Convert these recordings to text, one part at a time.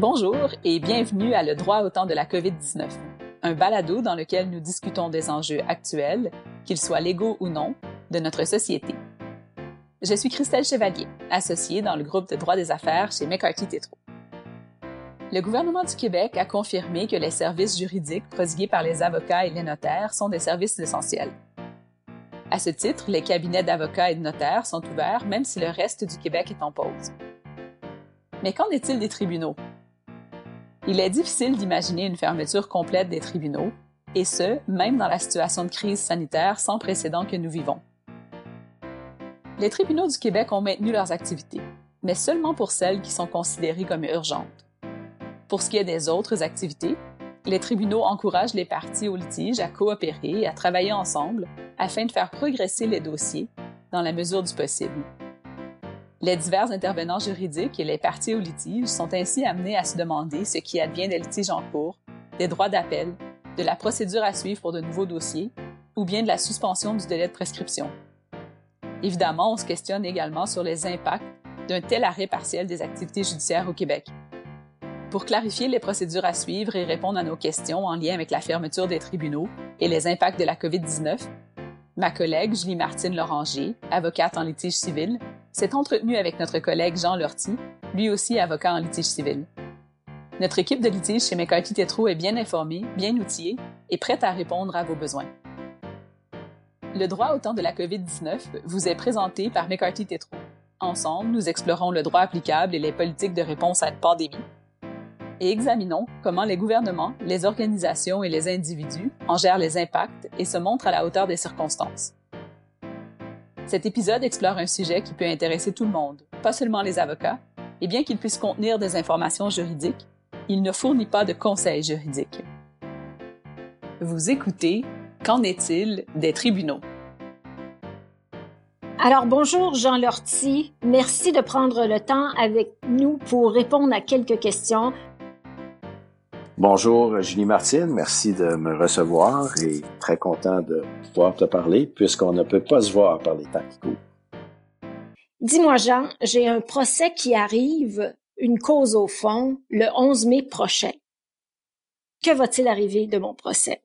Bonjour et bienvenue à Le droit au temps de la COVID-19, un balado dans lequel nous discutons des enjeux actuels, qu'ils soient légaux ou non, de notre société. Je suis Christelle Chevalier, associée dans le groupe de droit des affaires chez McCarthy Tétrault. Le gouvernement du Québec a confirmé que les services juridiques prodigués par les avocats et les notaires sont des services essentiels. À ce titre, les cabinets d'avocats et de notaires sont ouverts même si le reste du Québec est en pause. Mais qu'en est-il des tribunaux? Il est difficile d'imaginer une fermeture complète des tribunaux, et ce, même dans la situation de crise sanitaire sans précédent que nous vivons. Les tribunaux du Québec ont maintenu leurs activités, mais seulement pour celles qui sont considérées comme urgentes. Pour ce qui est des autres activités, les tribunaux encouragent les parties au litige à coopérer et à travailler ensemble afin de faire progresser les dossiers dans la mesure du possible. Les divers intervenants juridiques et les parties au litige sont ainsi amenés à se demander ce qui advient des litiges en cours, des droits d'appel, de la procédure à suivre pour de nouveaux dossiers ou bien de la suspension du délai de prescription. Évidemment, on se questionne également sur les impacts d'un tel arrêt partiel des activités judiciaires au Québec. Pour clarifier les procédures à suivre et répondre à nos questions en lien avec la fermeture des tribunaux et les impacts de la COVID-19, ma collègue Julie Martine Loranger, avocate en litige civil, s'est entretenue avec notre collègue Jean Lortie, lui aussi avocat en litige civil. Notre équipe de litige chez McCarthy Tétrault est bien informée, bien outillée et prête à répondre à vos besoins. Le droit au temps de la COVID-19 vous est présenté par McCarthy Tétrault. Ensemble, nous explorons le droit applicable et les politiques de réponse à une pandémie et examinons comment les gouvernements, les organisations et les individus en gèrent les impacts et se montrent à la hauteur des circonstances. Cet épisode explore un sujet qui peut intéresser tout le monde, pas seulement les avocats, et bien qu'il puisse contenir des informations juridiques, il ne fournit pas de conseils juridiques. Vous écoutez Qu'en est-il des tribunaux? Alors bonjour Jean Lortie, merci de prendre le temps avec nous pour répondre à quelques questions. Bonjour Julie Martine, merci de me recevoir et très content de pouvoir te parler puisqu'on ne peut pas se voir par les temps qui courent. Dis-moi Jean, j'ai un procès qui arrive, une cause au fond, le 11 mai prochain. Que va-t-il arriver de mon procès?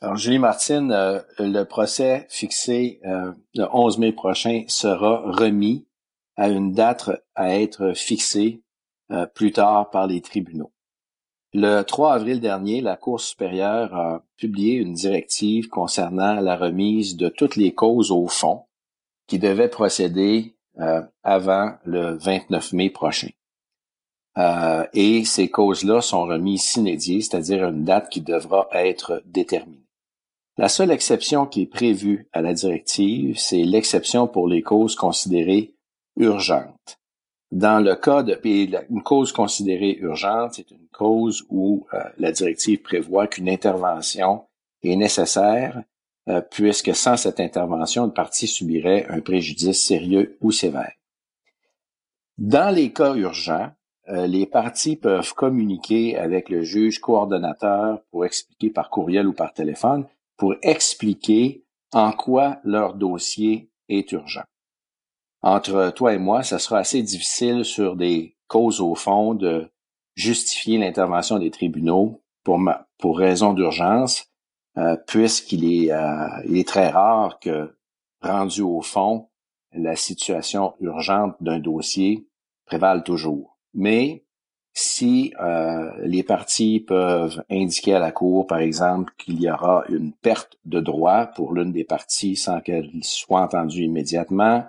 Alors Julie Martine, euh, le procès fixé euh, le 11 mai prochain sera remis à une date à être fixée euh, plus tard par les tribunaux. Le 3 avril dernier, la Cour supérieure a publié une directive concernant la remise de toutes les causes au fond qui devaient procéder euh, avant le 29 mai prochain. Euh, et ces causes-là sont remises s'inédiées, c'est-à-dire une date qui devra être déterminée. La seule exception qui est prévue à la directive, c'est l'exception pour les causes considérées urgentes. Dans le cas de une cause considérée urgente, c'est une cause où euh, la directive prévoit qu'une intervention est nécessaire, euh, puisque sans cette intervention, une partie subirait un préjudice sérieux ou sévère. Dans les cas urgents, euh, les parties peuvent communiquer avec le juge coordonnateur pour expliquer par courriel ou par téléphone, pour expliquer en quoi leur dossier est urgent entre toi et moi, ça sera assez difficile sur des causes au fond de justifier l'intervention des tribunaux pour, pour raison d'urgence, euh, puisqu'il est, euh, est très rare que, rendu au fond, la situation urgente d'un dossier prévale toujours. Mais si euh, les parties peuvent indiquer à la Cour, par exemple, qu'il y aura une perte de droit pour l'une des parties sans qu'elle soit entendue immédiatement,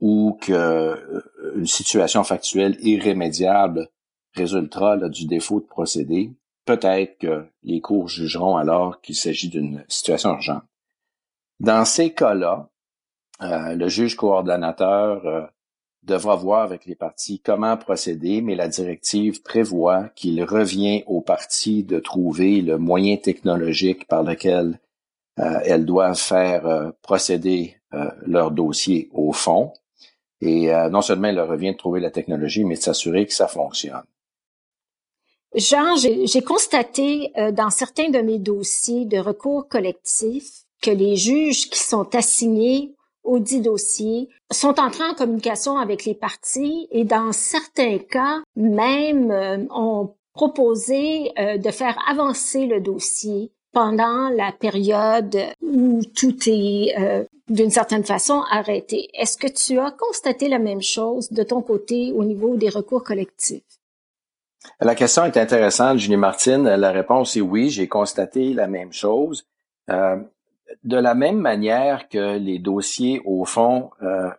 ou qu'une euh, situation factuelle irrémédiable résultera du défaut de procédé, peut-être que les cours jugeront alors qu'il s'agit d'une situation urgente. Dans ces cas-là, euh, le juge coordonnateur euh, devra voir avec les parties comment procéder, mais la directive prévoit qu'il revient aux parties de trouver le moyen technologique par lequel elles doivent faire procéder leur dossier au fond. Et euh, non seulement il leur revient de trouver la technologie, mais de s'assurer que ça fonctionne. Jean, j'ai constaté euh, dans certains de mes dossiers de recours collectif que les juges qui sont assignés au dit dossier sont entrés en communication avec les parties et dans certains cas même euh, ont proposé euh, de faire avancer le dossier pendant la période où tout est euh, d'une certaine façon arrêté. Est-ce que tu as constaté la même chose de ton côté au niveau des recours collectifs? La question est intéressante, Julie Martine. La réponse est oui, j'ai constaté la même chose. Euh, de la même manière que les dossiers, au fond, euh,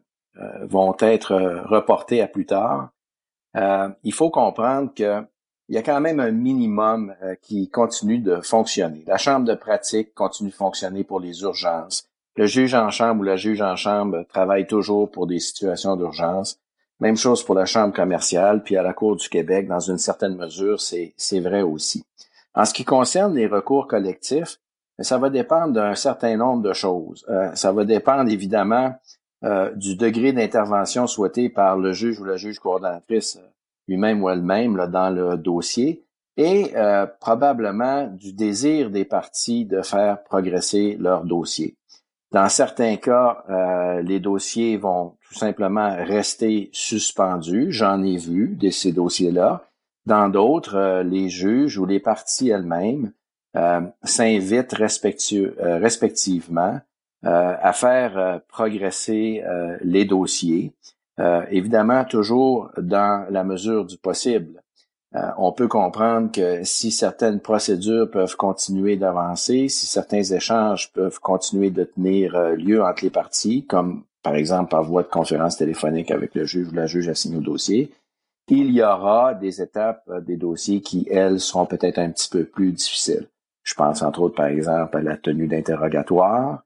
vont être reportés à plus tard, il faut comprendre qu'il y a quand même un minimum qui continue de fonctionner. La chambre de pratique continue de fonctionner pour les urgences. Le juge en chambre ou la juge en chambre travaille toujours pour des situations d'urgence. Même chose pour la Chambre commerciale, puis à la Cour du Québec, dans une certaine mesure, c'est vrai aussi. En ce qui concerne les recours collectifs, ça va dépendre d'un certain nombre de choses. Euh, ça va dépendre évidemment euh, du degré d'intervention souhaité par le juge ou la juge coordonnatrice euh, lui-même ou elle-même dans le dossier et probablement du désir des parties de faire progresser leur dossier. Dans certains cas, euh, les dossiers vont tout simplement rester suspendus. J'en ai vu de ces dossiers-là. Dans d'autres, euh, les juges ou les parties elles-mêmes euh, s'invitent respectivement à faire progresser les dossiers, évidemment toujours dans la mesure du possible. Euh, on peut comprendre que si certaines procédures peuvent continuer d'avancer, si certains échanges peuvent continuer de tenir euh, lieu entre les parties, comme par exemple par voie de conférence téléphonique avec le juge ou la juge assignée au dossier, il y aura des étapes euh, des dossiers qui, elles, seront peut-être un petit peu plus difficiles. Je pense entre autres, par exemple, à la tenue d'interrogatoire,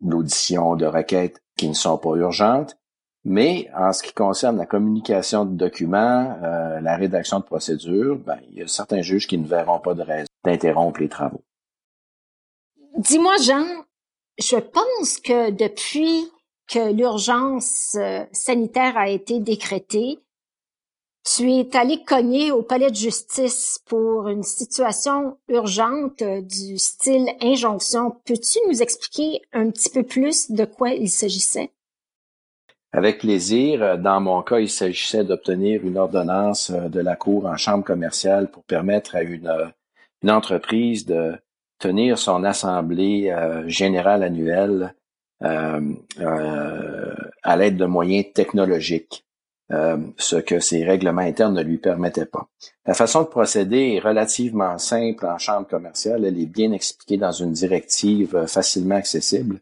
l'audition de requêtes qui ne sont pas urgentes, mais en ce qui concerne la communication de documents, euh, la rédaction de procédures, ben, il y a certains juges qui ne verront pas de raison d'interrompre les travaux. Dis-moi, Jean, je pense que depuis que l'urgence euh, sanitaire a été décrétée, tu es allé cogner au palais de justice pour une situation urgente du style injonction. Peux-tu nous expliquer un petit peu plus de quoi il s'agissait? Avec plaisir. Dans mon cas, il s'agissait d'obtenir une ordonnance euh, de la Cour en chambre commerciale pour permettre à une, euh, une entreprise de tenir son assemblée euh, générale annuelle à l'aide de moyens technologiques, ce que ses règlements internes ne lui permettaient pas. La façon de procéder est relativement simple en chambre commerciale. Elle est bien expliquée dans une directive facilement accessible.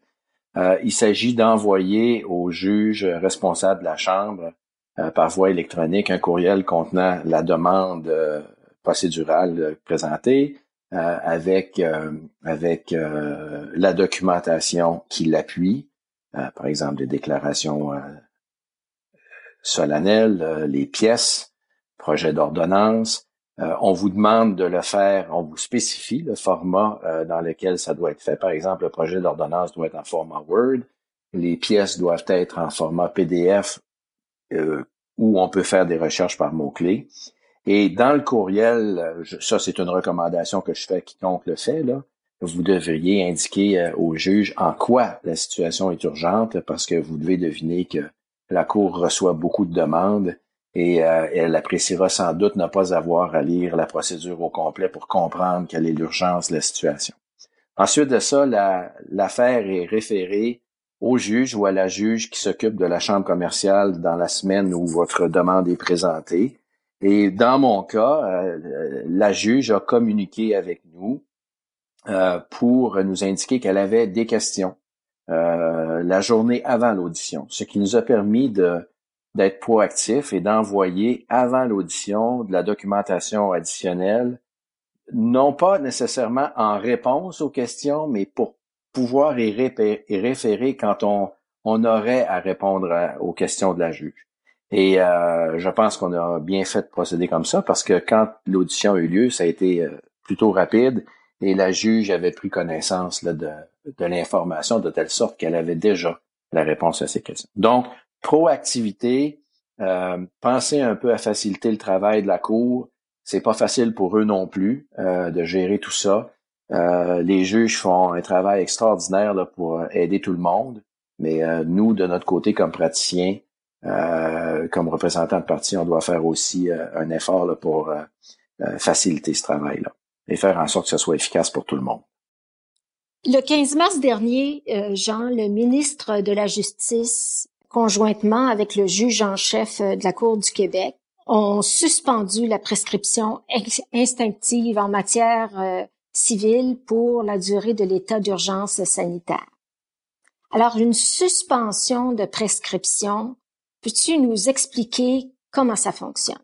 Euh, il s'agit d'envoyer au juge responsable de la Chambre euh, par voie électronique un courriel contenant la demande euh, procédurale présentée avec, avec la documentation qui l'appuie, par exemple des déclarations solennelles, les pièces, projet d'ordonnance, euh, on vous demande de le faire, on vous spécifie le format euh, dans lequel ça doit être fait. Par exemple, le projet d'ordonnance doit être en format Word, les pièces doivent être en format PDF euh, où on peut faire des recherches par mots-clés. Et dans le courriel, ça c'est une recommandation que je fais à quiconque le fait, là, vous devriez indiquer au juge en quoi la situation est urgente parce que vous devez deviner que la Cour reçoit beaucoup de demandes et euh, elle appréciera sans doute ne pas avoir à lire la procédure au complet pour comprendre quelle est l'urgence de la situation. Ensuite de ça, l'affaire est référée au juge ou à la juge qui s'occupe de la chambre commerciale dans la semaine où votre demande est présentée. Et dans mon cas, euh, la juge a communiqué avec nous euh, pour nous indiquer qu'elle avait des questions la journée avant l'audition, ce qui nous a permis de d'être proactif et d'envoyer avant l'audition de la documentation additionnelle, non pas nécessairement en réponse aux questions, mais pour pouvoir y, référer quand on, aurait à répondre aux questions de la juge. Et euh, je pense qu'on a bien fait de procéder comme ça parce que quand l'audition a eu lieu, ça a été euh, plutôt rapide et la juge avait pris connaissance de, de l'information de telle sorte qu'elle avait déjà la réponse à ces questions. Donc, proactivité, euh, penser un peu à faciliter le travail de la cour. C'est pas facile pour eux non plus euh, de gérer tout ça. Euh, les juges font un travail extraordinaire là, pour aider tout le monde. Mais nous, de notre côté, comme praticiens, comme représentants de parti, on doit faire aussi un effort pour faciliter ce travail-là et faire en sorte que ce soit efficace pour tout le monde. Le 15 mars dernier, euh, Jean, le ministre de la Justice, conjointement avec le juge en chef euh, de la Cour du Québec, ont suspendu la prescription instinctive en matière euh, civile pour la durée de l'état d'urgence sanitaire. Alors, une suspension de prescription, peux-tu nous expliquer comment ça fonctionne?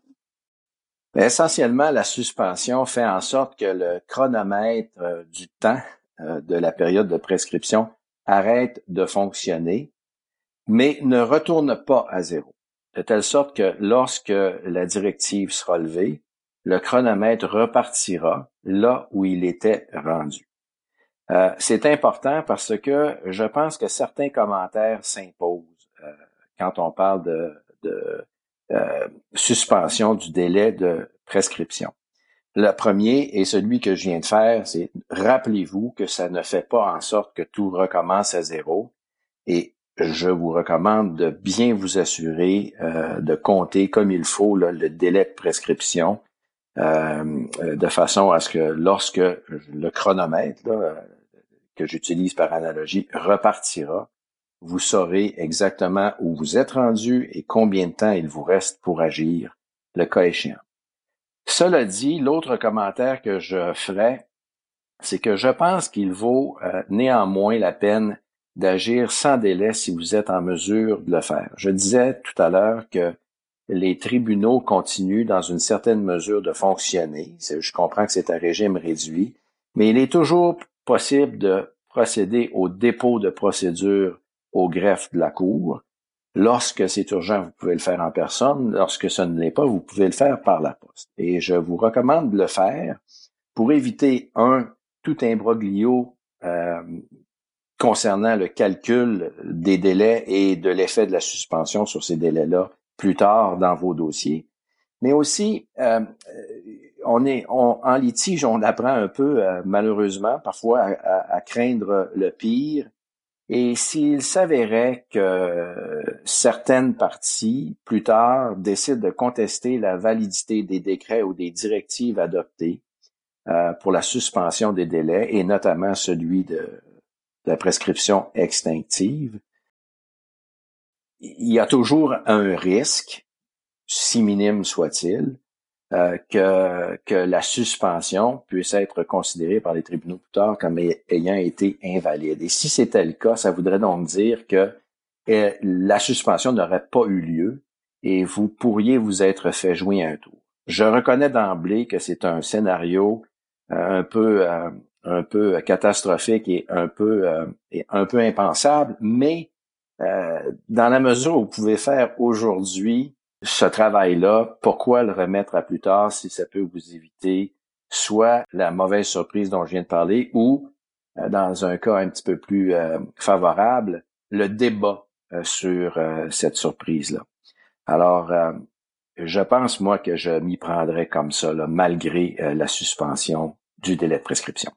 essentiellement, la suspension fait en sorte que le chronomètre du temps euh, de la période de prescription arrête de fonctionner, mais ne retourne pas à zéro. De telle sorte que lorsque la directive sera levée, le chronomètre repartira là où il était rendu. Euh, c'est important parce que je pense que certains commentaires s'imposent euh, quand on parle de, de suspension du délai de prescription. Le premier est celui que je viens de faire, c'est rappelez-vous que ça ne fait pas en sorte que tout recommence à zéro et je vous recommande de bien vous assurer euh, de compter comme il faut le délai de prescription euh, de façon à ce que lorsque le chronomètre que j'utilise par analogie repartira, vous saurez exactement où vous êtes rendu et combien de temps il vous reste pour agir, le cas échéant. Cela dit, l'autre commentaire que je ferai, c'est que je pense qu'il vaut euh, néanmoins la peine d'agir sans délai si vous êtes en mesure de le faire. Je disais tout à l'heure que les tribunaux continuent dans une certaine mesure de fonctionner. Je comprends que c'est un régime réduit, mais il est toujours possible de procéder au dépôt de procédure au greffe de la Cour Lorsque c'est urgent, vous pouvez le faire en personne. Lorsque ce ne l'est pas, vous pouvez le faire par la poste. Et je vous recommande de le faire pour éviter, un, tout imbroglio euh, concernant le calcul des délais et de l'effet de la suspension sur ces délais-là plus tard dans vos dossiers. Mais aussi, euh, on est en litige, on apprend un peu, euh, malheureusement, parfois à, craindre le pire et s'il s'avérait que certaines parties, plus tard, décident de contester la validité des décrets ou des directives adoptées euh, pour la suspension des délais, et notamment celui de, de la prescription extinctive, il y a toujours un risque, si minime soit-il, euh, que, que la suspension puisse être considérée par les tribunaux plus tard comme ayant été invalide. Et si c'était le cas, ça voudrait donc dire que euh, la suspension n'aurait pas eu lieu et vous pourriez vous être fait jouer un tour. Je reconnais d'emblée que c'est un scénario euh, un peu un peu catastrophique et un peu et un peu impensable, mais dans la mesure où vous pouvez faire aujourd'hui ce travail-là, pourquoi le remettre à plus tard si ça peut vous éviter soit la mauvaise surprise dont je viens de parler ou, euh, dans un cas un petit peu plus euh, favorable, le débat euh, sur cette surprise-là. Alors, je pense, moi, que je m'y prendrais comme ça, malgré la suspension du délai de prescription.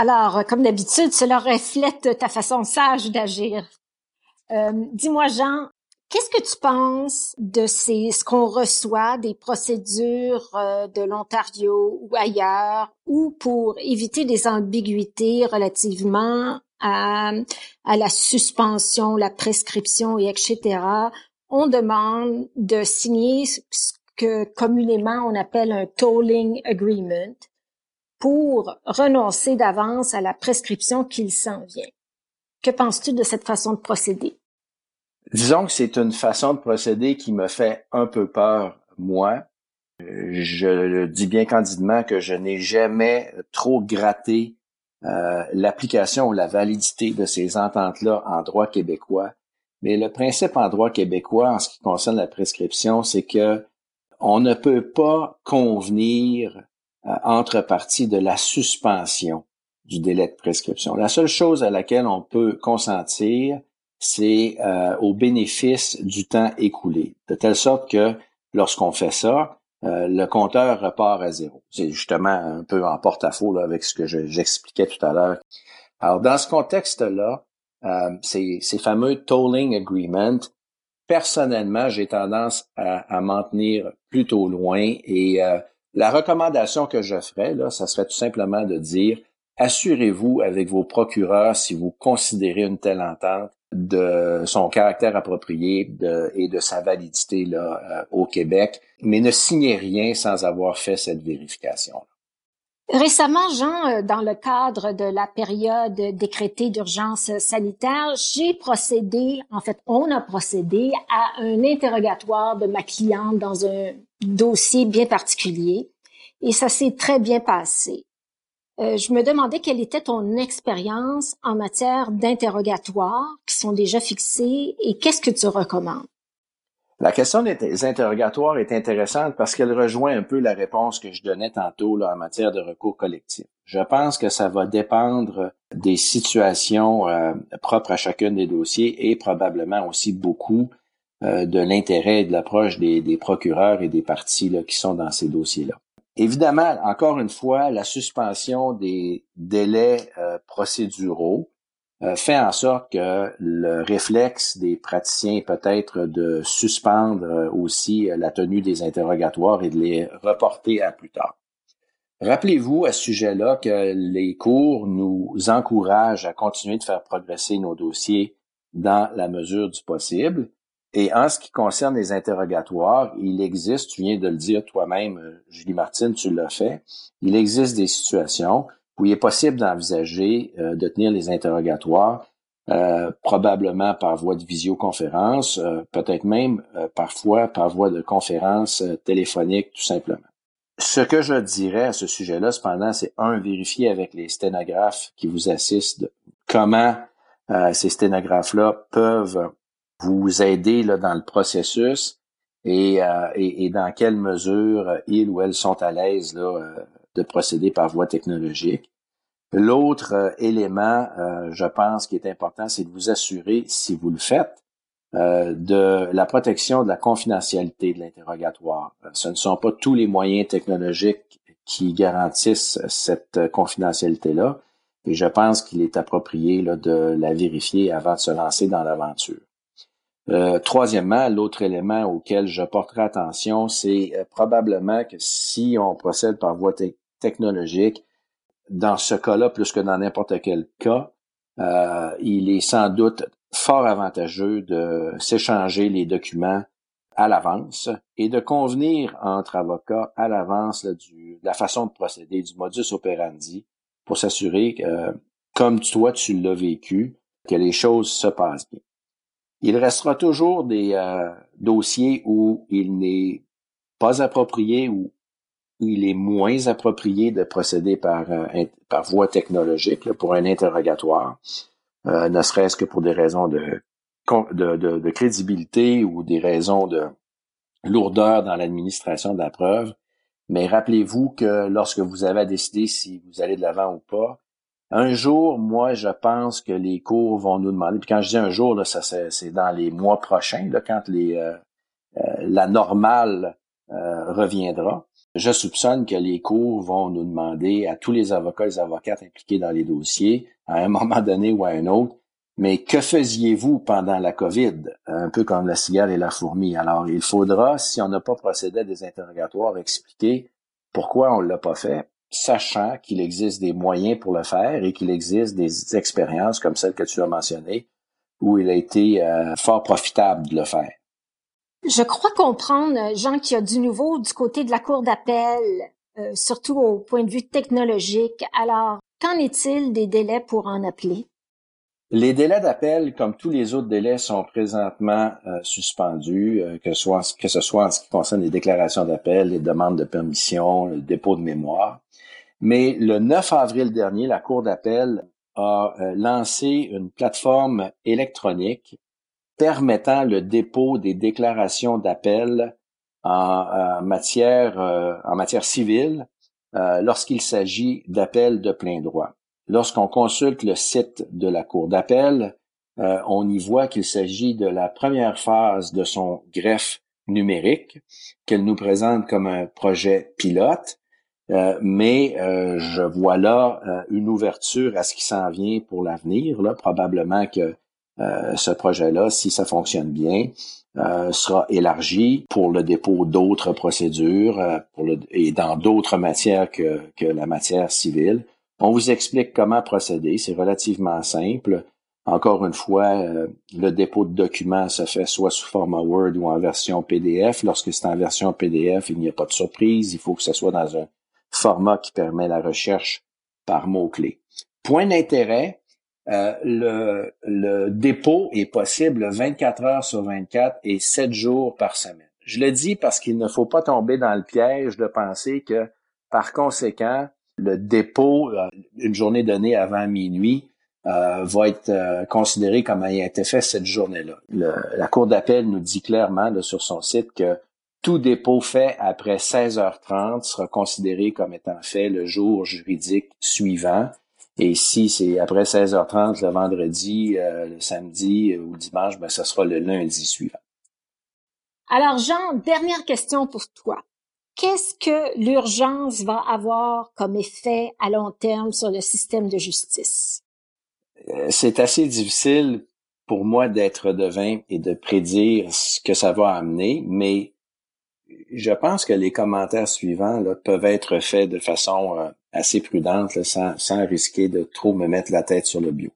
Alors, comme d'habitude, cela reflète ta façon sage d'agir. Dis-moi, Jean, Qu'est-ce que tu penses de ces, ce qu'on reçoit des procédures euh, de l'Ontario ou ailleurs, ou pour éviter des ambiguïtés relativement à, à la suspension, la prescription et etc. On demande de signer ce que communément on appelle un tolling agreement pour renoncer d'avance à la prescription qu'il s'en vient. Que penses-tu de cette façon de procéder? Disons que c'est une façon de procéder qui me fait un peu peur, moi. Je le dis bien candidement que je n'ai jamais trop gratté euh, l'application ou la validité de ces ententes-là en droit québécois. Mais le principe en droit québécois, en ce qui concerne la prescription, c'est que on ne peut pas convenir entre parties de la suspension du délai de prescription. La seule chose à laquelle on peut consentir, c'est euh, au bénéfice du temps écoulé, de telle sorte que lorsqu'on fait ça, euh, le compteur repart à zéro. C'est justement un peu en porte-à-faux avec ce que j'expliquais tout à l'heure. Alors, dans ce contexte-là, euh, ces, fameux tolling agreements, personnellement, j'ai tendance à, à m'en tenir plutôt loin et euh, la recommandation que je ferais, là, ça serait tout simplement de dire assurez-vous avec vos procureurs si vous considérez une telle entente de son caractère approprié et de sa validité là, euh, au Québec, mais ne signez rien sans avoir fait cette vérification. Récemment, Jean, euh, dans le cadre de la période décrétée d'urgence sanitaire, j'ai procédé, en fait, on a procédé à un interrogatoire de ma cliente dans un dossier bien particulier et ça s'est très bien passé. Euh, je me demandais quelle était ton expérience en matière d'interrogatoires qui sont déjà fixés et qu'est-ce que tu recommandes? La question des interrogatoires est intéressante parce qu'elle rejoint un peu la réponse que je donnais tantôt là, en matière de recours collectif. Je pense que ça va dépendre des situations euh, propres à chacun des dossiers et probablement aussi beaucoup euh, de l'intérêt et de l'approche des, des, procureurs et des parties là, qui sont dans ces dossiers-là. Évidemment, encore une fois, la suspension des délais euh, procéduraux euh, fait en sorte que le réflexe des praticiens peut être de suspendre euh, aussi euh, la tenue des interrogatoires et de les reporter à plus tard. Rappelez-vous à ce sujet-là que les cours nous encouragent à continuer de faire progresser nos dossiers dans la mesure du possible. Et en ce qui concerne les interrogatoires, il existe, tu viens de le dire toi-même, Julie Martine, tu l'as fait, il existe des situations où il est possible d'envisager euh, de tenir les interrogatoires, euh, probablement par voie de visioconférence, euh, peut-être même parfois par voie de conférence téléphonique, tout simplement. Ce que je dirais à ce sujet-là, cependant, c'est un, vérifier avec les sténographes qui vous assistent comment ces sténographes-là peuvent vous aider là, dans le processus et, et, dans quelle mesure ils ou elles sont à l'aise là, de procéder par voie technologique. L'autre euh, élément, euh, je pense, qui est important, c'est de vous assurer, si vous le faites, euh, de la protection de la confidentialité de l'interrogatoire. Ce ne sont pas tous les moyens technologiques qui garantissent cette confidentialité-là, et je pense qu'il est approprié là, de la vérifier avant de se lancer dans l'aventure. troisièmement, l'autre élément auquel je porterai attention, c'est probablement que si on procède par voie technologique, dans ce cas-là, plus que dans n'importe quel cas, euh, il est sans doute fort avantageux de s'échanger les documents à l'avance et de convenir entre avocats à l'avance de la façon de procéder, du modus operandi, pour s'assurer que, comme toi tu l'as vécu, que les choses se passent bien. Il restera toujours des euh, dossiers où il n'est pas approprié ou il est moins approprié de procéder par, euh, voie technologique pour un interrogatoire, euh, ne serait-ce que pour des raisons de, crédibilité ou des raisons de lourdeur dans l'administration de la preuve. Mais rappelez-vous que lorsque vous avez à décider si vous allez de l'avant ou pas, un jour, moi, je pense que les cours vont nous demander, puis quand je dis un jour, là, ça c'est dans les mois prochains, là, quand euh, la normale reviendra, je soupçonne que les cours vont nous demander à tous les avocats et les avocates impliqués dans les dossiers, à un moment donné ou à un autre, mais que faisiez-vous pendant la COVID? Un peu comme la cigale et la fourmi. Alors, il faudra, si on n'a pas procédé à des interrogatoires, expliquer pourquoi on ne l'a pas fait, sachant qu'il existe des moyens pour le faire et qu'il existe des expériences comme celle que tu as mentionnée, où il a été euh, fort profitable de le faire. Je crois comprendre, Jean, qu'il y a du nouveau du côté de la Cour d'appel, euh, surtout au point de vue technologique. Alors, qu'en est-il des délais pour en appeler? Les délais d'appel, comme tous les autres délais, sont présentement euh, suspendus, euh, que ce soit en ce qui concerne les déclarations d'appel, les demandes de permission, le dépôt de mémoire. Mais le 9 avril dernier, la Cour d'appel a lancé une plateforme électronique permettant le dépôt des déclarations d'appel en, matière euh, en matière civile euh, lorsqu'il s'agit d'appels de plein droit. Lorsqu'on consulte le site de la Cour d'appel, euh, on y voit qu'il s'agit de la première phase de son greffe numérique qu'elle nous présente comme un projet pilote mais je vois là une ouverture à ce qui s'en vient pour l'avenir. Là, probablement que ce projet-là, si ça fonctionne bien, sera élargi pour le dépôt d'autres procédures pour le, et dans d'autres matières que, que la matière civile. On vous explique comment procéder. C'est relativement simple. Encore une fois, euh, le dépôt de documents se fait soit sous format Word ou en version PDF. Lorsque c'est en version PDF, il n'y a pas de surprise. Il faut que ce soit dans un format qui permet la recherche par mots-clés. Point d'intérêt, euh, le, dépôt est possible 24 heures sur 24 et 7 jours par semaine. Je le dis parce qu'il ne faut pas tomber dans le piège de penser que, par conséquent, le dépôt, euh, une journée donnée avant minuit, euh, va être euh, considéré comme ayant été fait cette journée-là. la Cour d'appel nous dit clairement sur son site que tout dépôt fait après 16h30 sera considéré comme étant fait le jour juridique suivant. Et si c'est après 16h30 le vendredi, le samedi ou le dimanche, ben, ce sera le lundi suivant. Alors Jean, dernière question pour toi qu'est-ce que l'urgence va avoir comme effet à long terme sur le système de justice? Euh, c'est assez difficile pour moi d'être devin et de prédire ce que ça va amener, mais je pense que les commentaires suivants peuvent être faits de façon euh, assez prudente, sans, sans risquer de trop me mettre la tête sur le bio.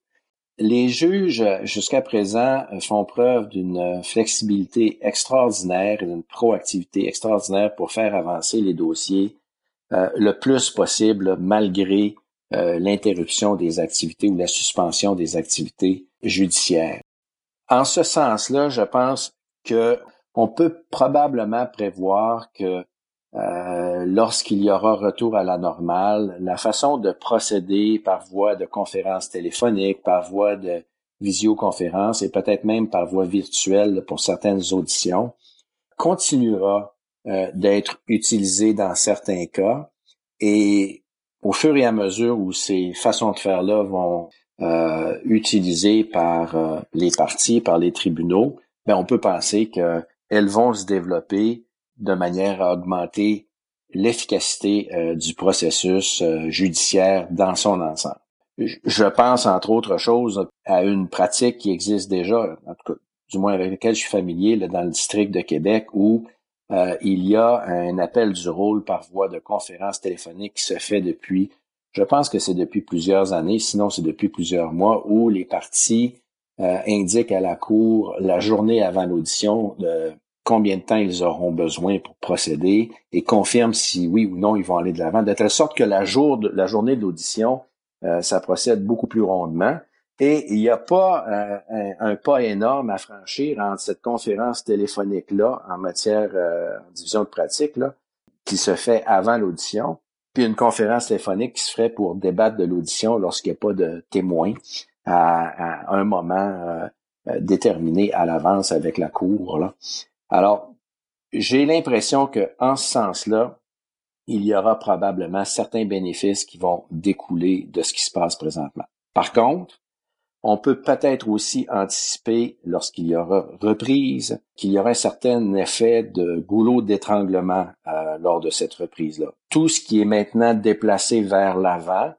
Les juges, jusqu'à présent, font preuve d'une flexibilité extraordinaire et d'une proactivité extraordinaire pour faire avancer les dossiers euh, le plus possible malgré euh, l'interruption des activités ou la suspension des activités judiciaires. En ce sens-là, je pense que on peut probablement prévoir que euh, lorsqu'il y aura retour à la normale, la façon de procéder par voie de conférence téléphonique, par voie de visioconférence et peut-être même par voie virtuelle pour certaines auditions, continuera euh, d'être utilisée dans certains cas et au fur et à mesure où ces façons de faire-là vont euh, utilisées par euh, les partis, par les tribunaux, ben on peut penser qu'elles vont se développer de manière à augmenter l'efficacité euh, du processus euh, judiciaire dans son ensemble. Je pense, entre autres choses, à une pratique qui existe déjà, en tout cas, du moins avec laquelle je suis familier, dans le district de Québec, où euh, il y a un appel du rôle par voie de conférence téléphonique qui se fait depuis, je pense que c'est depuis plusieurs années, sinon c'est depuis plusieurs mois, où les parties indiquent à la Cour la journée avant l'audition combien de temps ils auront besoin pour procéder et confirme si oui ou non ils vont aller de l'avant, de telle sorte que la, jour de, la journée d'audition, euh, ça procède beaucoup plus rondement. Et il n'y a pas euh, un, pas énorme à franchir entre cette conférence téléphonique-là en matière euh, division de pratique, là, qui se fait avant l'audition, puis une conférence téléphonique qui se ferait pour débattre de l'audition lorsqu'il n'y a pas de témoin à, à un moment déterminé à l'avance avec la cour. Là. Alors, j'ai l'impression que en ce sens-là, il y aura probablement certains bénéfices qui vont découler de ce qui se passe présentement. Par contre, on peut peut-être aussi anticiper, lorsqu'il y aura reprise, qu'il y aura un certain effet de goulot d'étranglement euh, lors de cette reprise-là. Tout ce qui est maintenant déplacé vers l'avant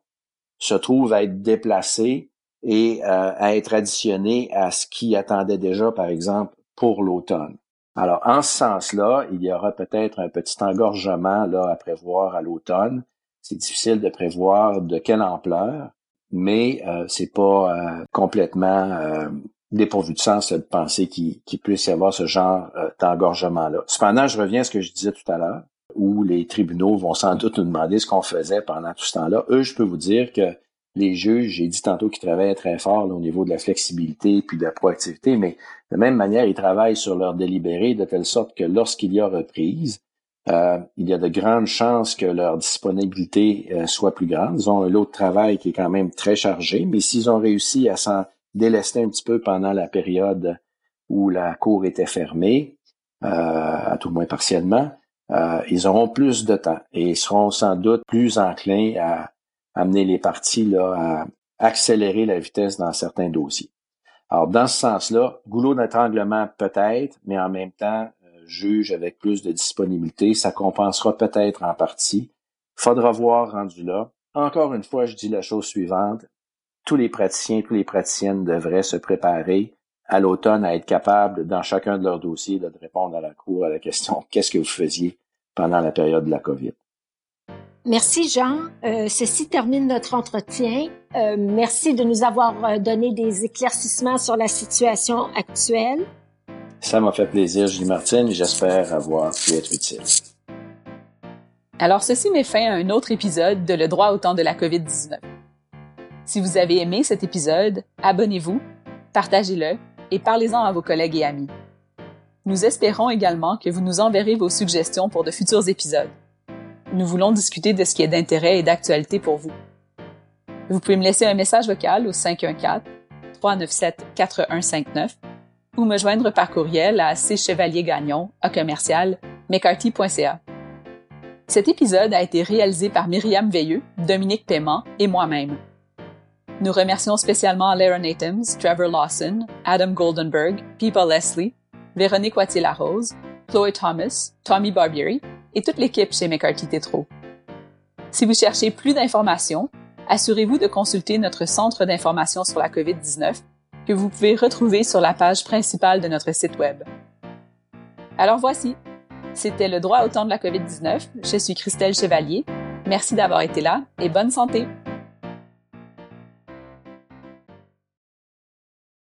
se trouve à être déplacé et euh, à être additionné à ce qui attendait déjà, par exemple, pour l'automne. Alors, en ce sens-là, il y aura peut-être un petit engorgement là à prévoir à l'automne. C'est difficile de prévoir de quelle ampleur, mais euh, c'est pas euh, complètement euh, dépourvu de sens de penser qu'il puisse y avoir ce genre euh, d'engorgement-là. Cependant, je reviens à ce que je disais tout à l'heure, où les tribunaux vont sans doute nous demander ce qu'on faisait pendant tout ce temps-là. Eux, je peux vous dire que les juges, j'ai dit tantôt qu'ils travaillaient très fort au niveau de la flexibilité puis de la proactivité, mais de même manière, ils travaillent sur leur délibéré de telle sorte que lorsqu'il y a reprise, euh, il y a de grandes chances que leur disponibilité euh, soit plus grande. Ils ont un lot de travail qui est quand même très chargé, mais s'ils ont réussi à s'en délester un petit peu pendant la période où la cour était fermée, euh, à tout le moins partiellement, ils auront plus de temps et seront sans doute plus enclins à amener les parties là, à accélérer la vitesse dans certains dossiers. Alors, dans ce sens-là, goulot d'étranglement peut-être, mais en même temps, euh, juge avec plus de disponibilité, ça compensera peut-être en partie Faudra voir rendu là. Encore une fois, je dis la chose suivante. Tous les praticiens, tous les praticiennes devraient se préparer à l'automne à être capables, dans chacun de leurs dossiers, de répondre à la Cour à la question qu'est-ce que vous faisiez pendant la période de la COVID? Merci Jean. Euh, ceci termine notre entretien. Euh, merci de nous avoir euh, donné des éclaircissements sur la situation actuelle. Ça m'a fait plaisir, Julie Martine, et j'espère avoir pu être utile. Alors, ceci met fin à un autre épisode de Le droit au temps de la COVID-19. Si vous avez aimé cet épisode, abonnez-vous, partagez-le et parlez-en à vos collègues et amis. Nous espérons également que vous nous enverrez vos suggestions pour de futurs épisodes. Nous voulons discuter de ce qui est d'intérêt et d'actualité pour vous. Vous pouvez me laisser un message vocal au 514-397-4159 ou me joindre par courriel à cchevaliergagnon à commercial mccarthy.ca. Cet épisode a été réalisé par Myriam Veilleux, Dominique Paiement et moi-même. Nous remercions spécialement Laren Atoms, Trevor Lawson, Adam Goldenberg, Pipa Leslie, Véronique Wattier-Larose, Chloe Thomas, Tommy Barbieri et toute l'équipe chez McCarthy Tétro. Si vous cherchez plus d'informations, assurez-vous de consulter notre centre d'information sur la COVID-19 que vous pouvez retrouver sur la page principale de notre site Web. Alors voici, c'était le droit au temps de la COVID-19. Je suis Christelle Chevalier. Merci d'avoir été là et bonne santé!